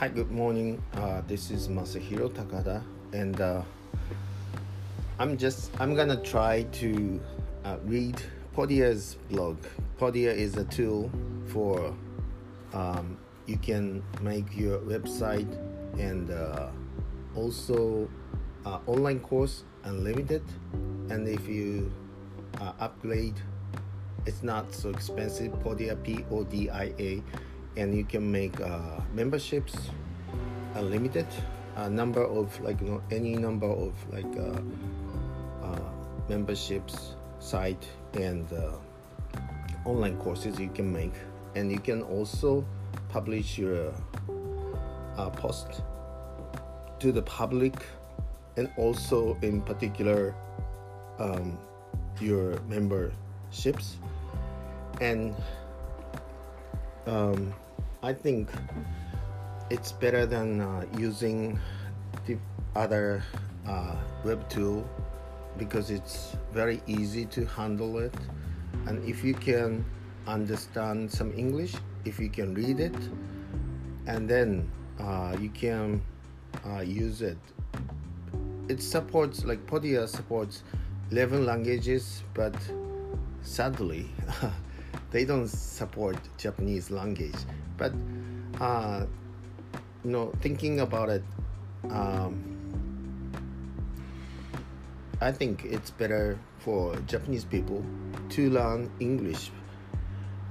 Hi, good morning. Uh, this is Masahiro Takada, and uh, I'm just I'm gonna try to uh, read Podia's blog. Podia is a tool for um, you can make your website and uh, also uh, online course unlimited, and if you uh, upgrade, it's not so expensive. Podia P O D I A and you can make uh, memberships unlimited a number of like you know any number of like uh, uh, memberships site and uh, online courses you can make. And you can also publish your uh, post to the public and also in particular um, your memberships. And um, I think it's better than uh, using the other uh, web tool because it's very easy to handle it. And if you can understand some English if you can read it and then uh, you can uh, use it. It supports like Podia supports 11 languages but sadly they don't support Japanese language. But uh, you know, thinking about it, um, I think it's better for Japanese people to learn English.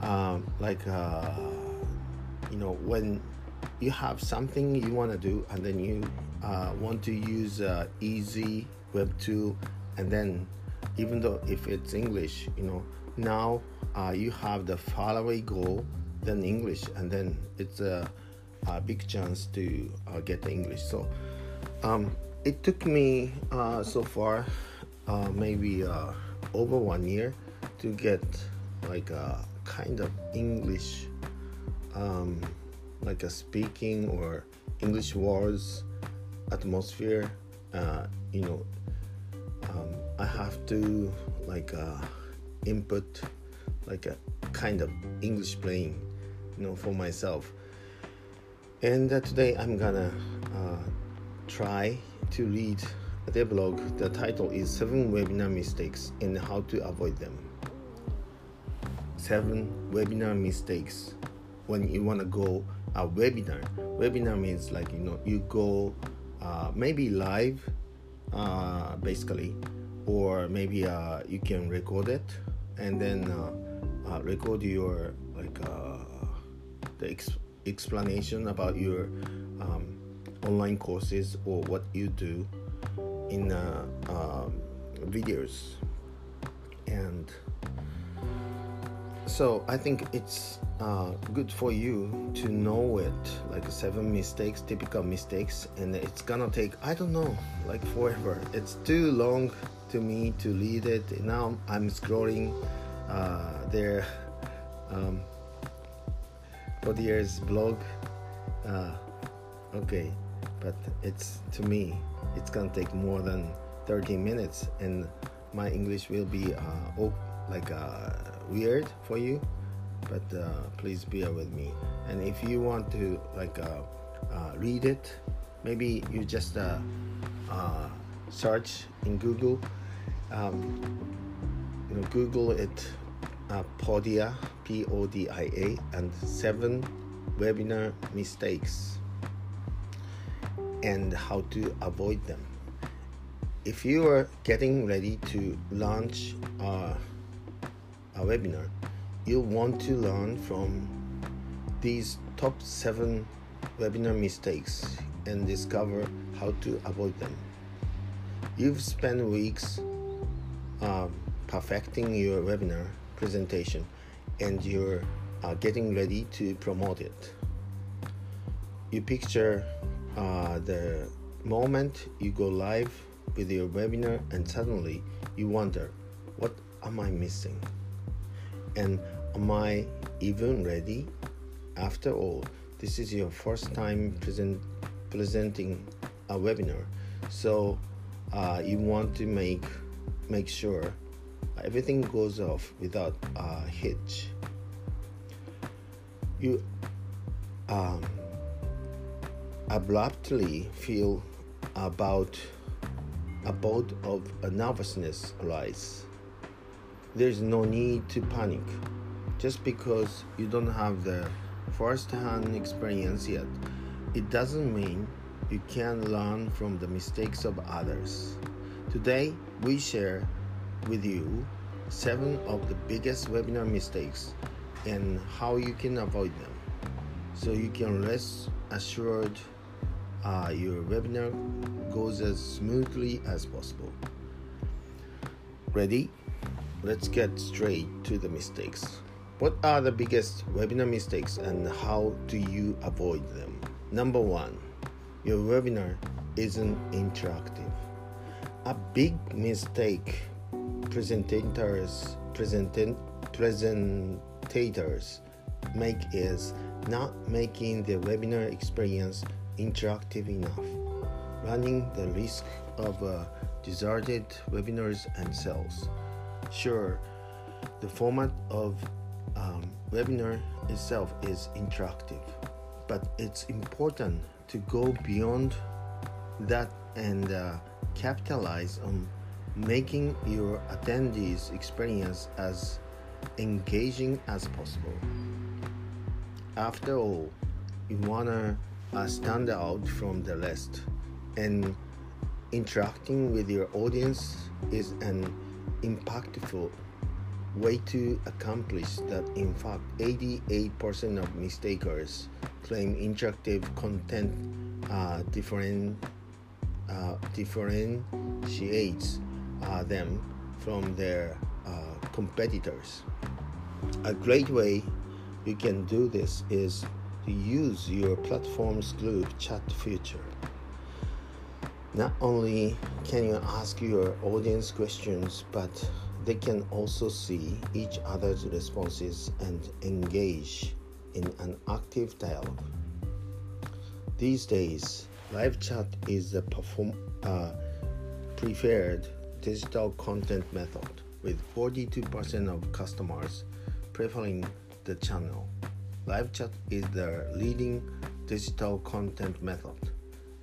Um, like uh, you know, when you have something you want to do, and then you uh, want to use uh, easy web tool, and then even though if it's English, you know, now uh, you have the far away goal than English, and then it's a, a big chance to uh, get English. So um, it took me uh, so far uh, maybe uh, over one year to get like a kind of English, um, like a speaking or English words atmosphere. Uh, you know, um, I have to like input like a kind of English playing, you know, for myself. And uh, today I'm gonna uh, try to read their blog. The title is Seven Webinar Mistakes and How to Avoid Them. Seven webinar mistakes when you want to go a webinar. Webinar means like you know you go uh, maybe live, uh, basically, or maybe uh, you can record it and then uh, uh, record your like uh, the ex- explanation about your um, online courses or what you do in uh, um, videos. And so i think it's uh, good for you to know it like seven mistakes typical mistakes and it's gonna take i don't know like forever. It's too long to me to read it. Now I'm scrolling uh, their um, Podia's blog. Uh, okay, but it's to me, it's gonna take more than 30 minutes, and my English will be uh, oh, like uh, weird for you. But uh, please bear with me. And if you want to like uh, uh, read it, maybe you just search in Google um, you know, Google it, uh, Podia, P O D I A, and seven webinar mistakes and how to avoid them. If you are getting ready to launch a webinar, you'll want to learn from these top seven webinar mistakes and discover how to avoid them. You've spent weeks um, perfecting your webinar presentation and you're uh, getting ready to promote it. You picture uh, the moment you go live with your webinar and suddenly you wonder, what am I missing? And am I even ready? After all, this is your first time present, presenting a webinar, so uh, you want to make make sure everything goes off without a hitch. You, um, abruptly feel about a bout of nervousness arise. There's no need to panic. Just because you don't have the first-hand experience yet, it doesn't mean you can't learn from the mistakes of others. Today, we share with you seven of the biggest webinar mistakes and how you can avoid them so you can rest assured uh, your webinar goes as smoothly as possible. Ready? Let's get straight to the mistakes. What are the biggest webinar mistakes and how do you avoid them? Number one, your webinar isn't interactive. A big mistake presentators present, presentators make is not making the webinar experience interactive enough, running the risk of uh, deserted webinars and sales. Sure, the format of um, webinar itself is interactive, but it's important to go beyond that and uh, capitalize on making your attendees experience as engaging as possible. After all, you wanna uh, stand out from the rest, and interacting with your audience is an impactful way to accomplish that. In fact, 88% of mistakers claim interactive content uh, different, uh, differentiates uh, them from their uh, competitors. A great way you can do this is to use your platform's group chat feature. Not only can you ask your audience questions, but they can also see each other's responses and engage in an active dialogue. These days, live chat is the perform, uh, preferred digital content method, with 42% of customers preferring the channel. Live chat is the leading digital content method.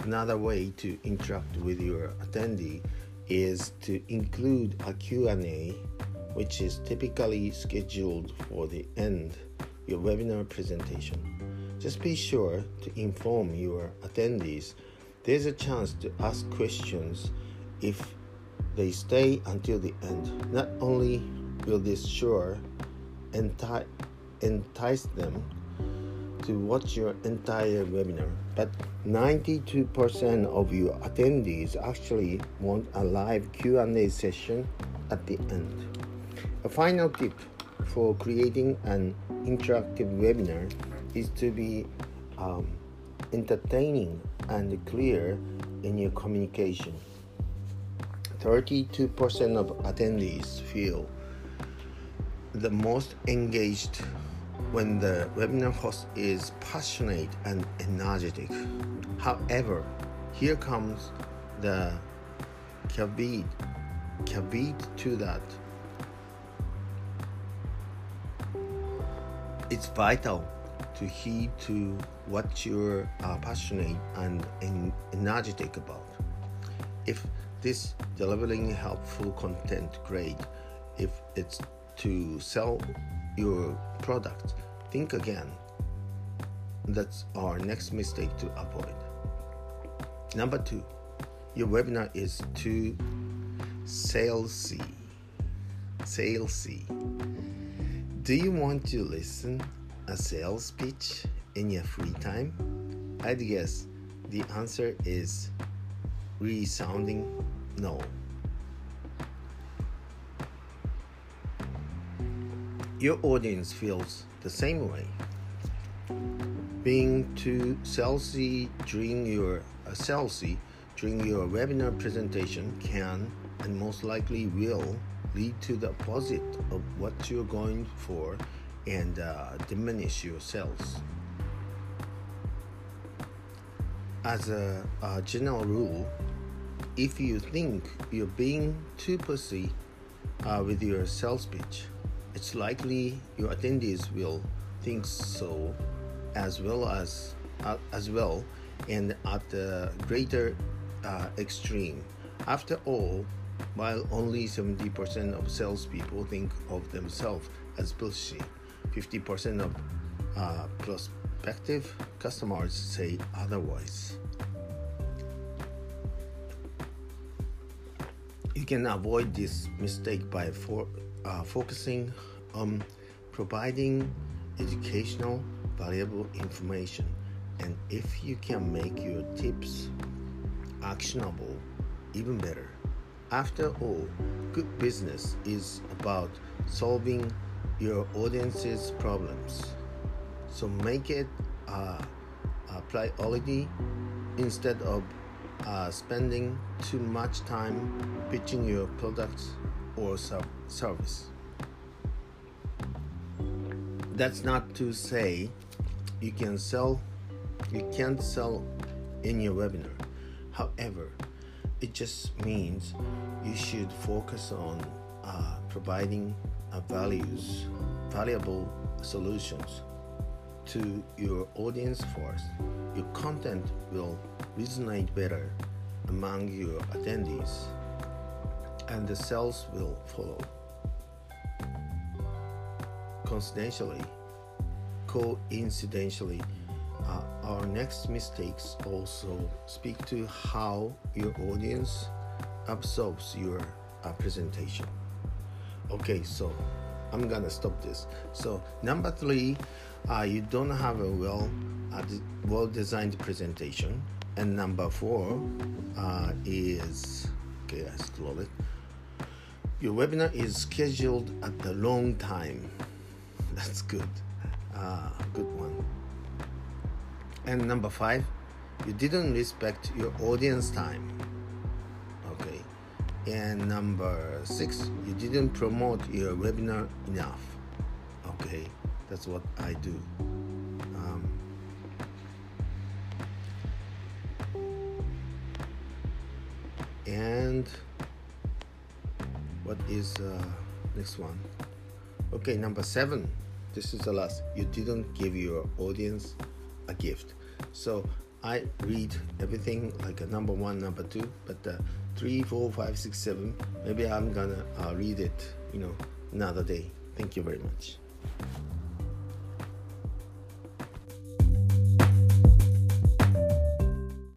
Another way to interact with your attendee is to include a Q&A which is typically scheduled for the end of your webinar presentation. Just be sure to inform your attendees there's a chance to ask questions if they stay until the end. Not only will this sure enti- entice them to watch your entire webinar, but 92% of your attendees actually want a live Q&A session at the end. A final tip for creating an interactive webinar is to be um, entertaining and clear in your communication. 32% of attendees feel the most engaged when the webinar host is passionate and energetic. However, here comes the caveat, caveat to that. It's vital to heed to what you're uh, passionate and energetic about. If this delivering helpful content great, if it's to sell your product, think again. That's our next mistake to avoid. Number two, your webinar is too salesy. Salesy. Do you want to listen a sales pitch in your free time? I'd guess the answer is resounding no. your audience feels the same way. Being too salesy during your uh, salesy during your webinar presentation can and most likely will lead to the opposite of what you're going for and uh, diminish your sales. As a, a general rule, if you think you're being too pushy uh, with your sales pitch, it's likely your attendees will think so as well as uh, as well and at the greater uh, extreme. After all, while only 70% of salespeople think of themselves as pushy, 50% of uh, prospective customers say otherwise. You can avoid this mistake by for, uh, focusing on providing educational, valuable information. And if you can make your tips actionable, even better. After all, good business is about solving your audience's problems. So make it a, a priority instead of uh, spending too much time pitching your products or service. That's not to say you can sell, you can't sell in your webinar. However, it just means you should focus on uh, providing values, valuable solutions to your audience first. Your content will resonate better among your attendees, and the sales will follow. Coincidentally, coincidentally, uh, our next mistakes also speak to how your audience absorbs your uh, presentation. Okay, so I'm gonna stop this. So number three, uh, you don't have a well uh, well designed presentation, and number four uh, is okay. I scroll it. Your webinar is scheduled at the wrong time. That's good. Uh, good one. And number five, you didn't respect your audience time. And number six, you didn't promote your webinar enough. Okay. That's what I do. Um, and what is uh, next one? Okay, number seven. This is the last. You didn't give your audience a gift. So I read everything like a number one, number two, but uh, three, four, five, six, seven. Maybe I'm gonna uh, read it, you know, another day. Thank you very much.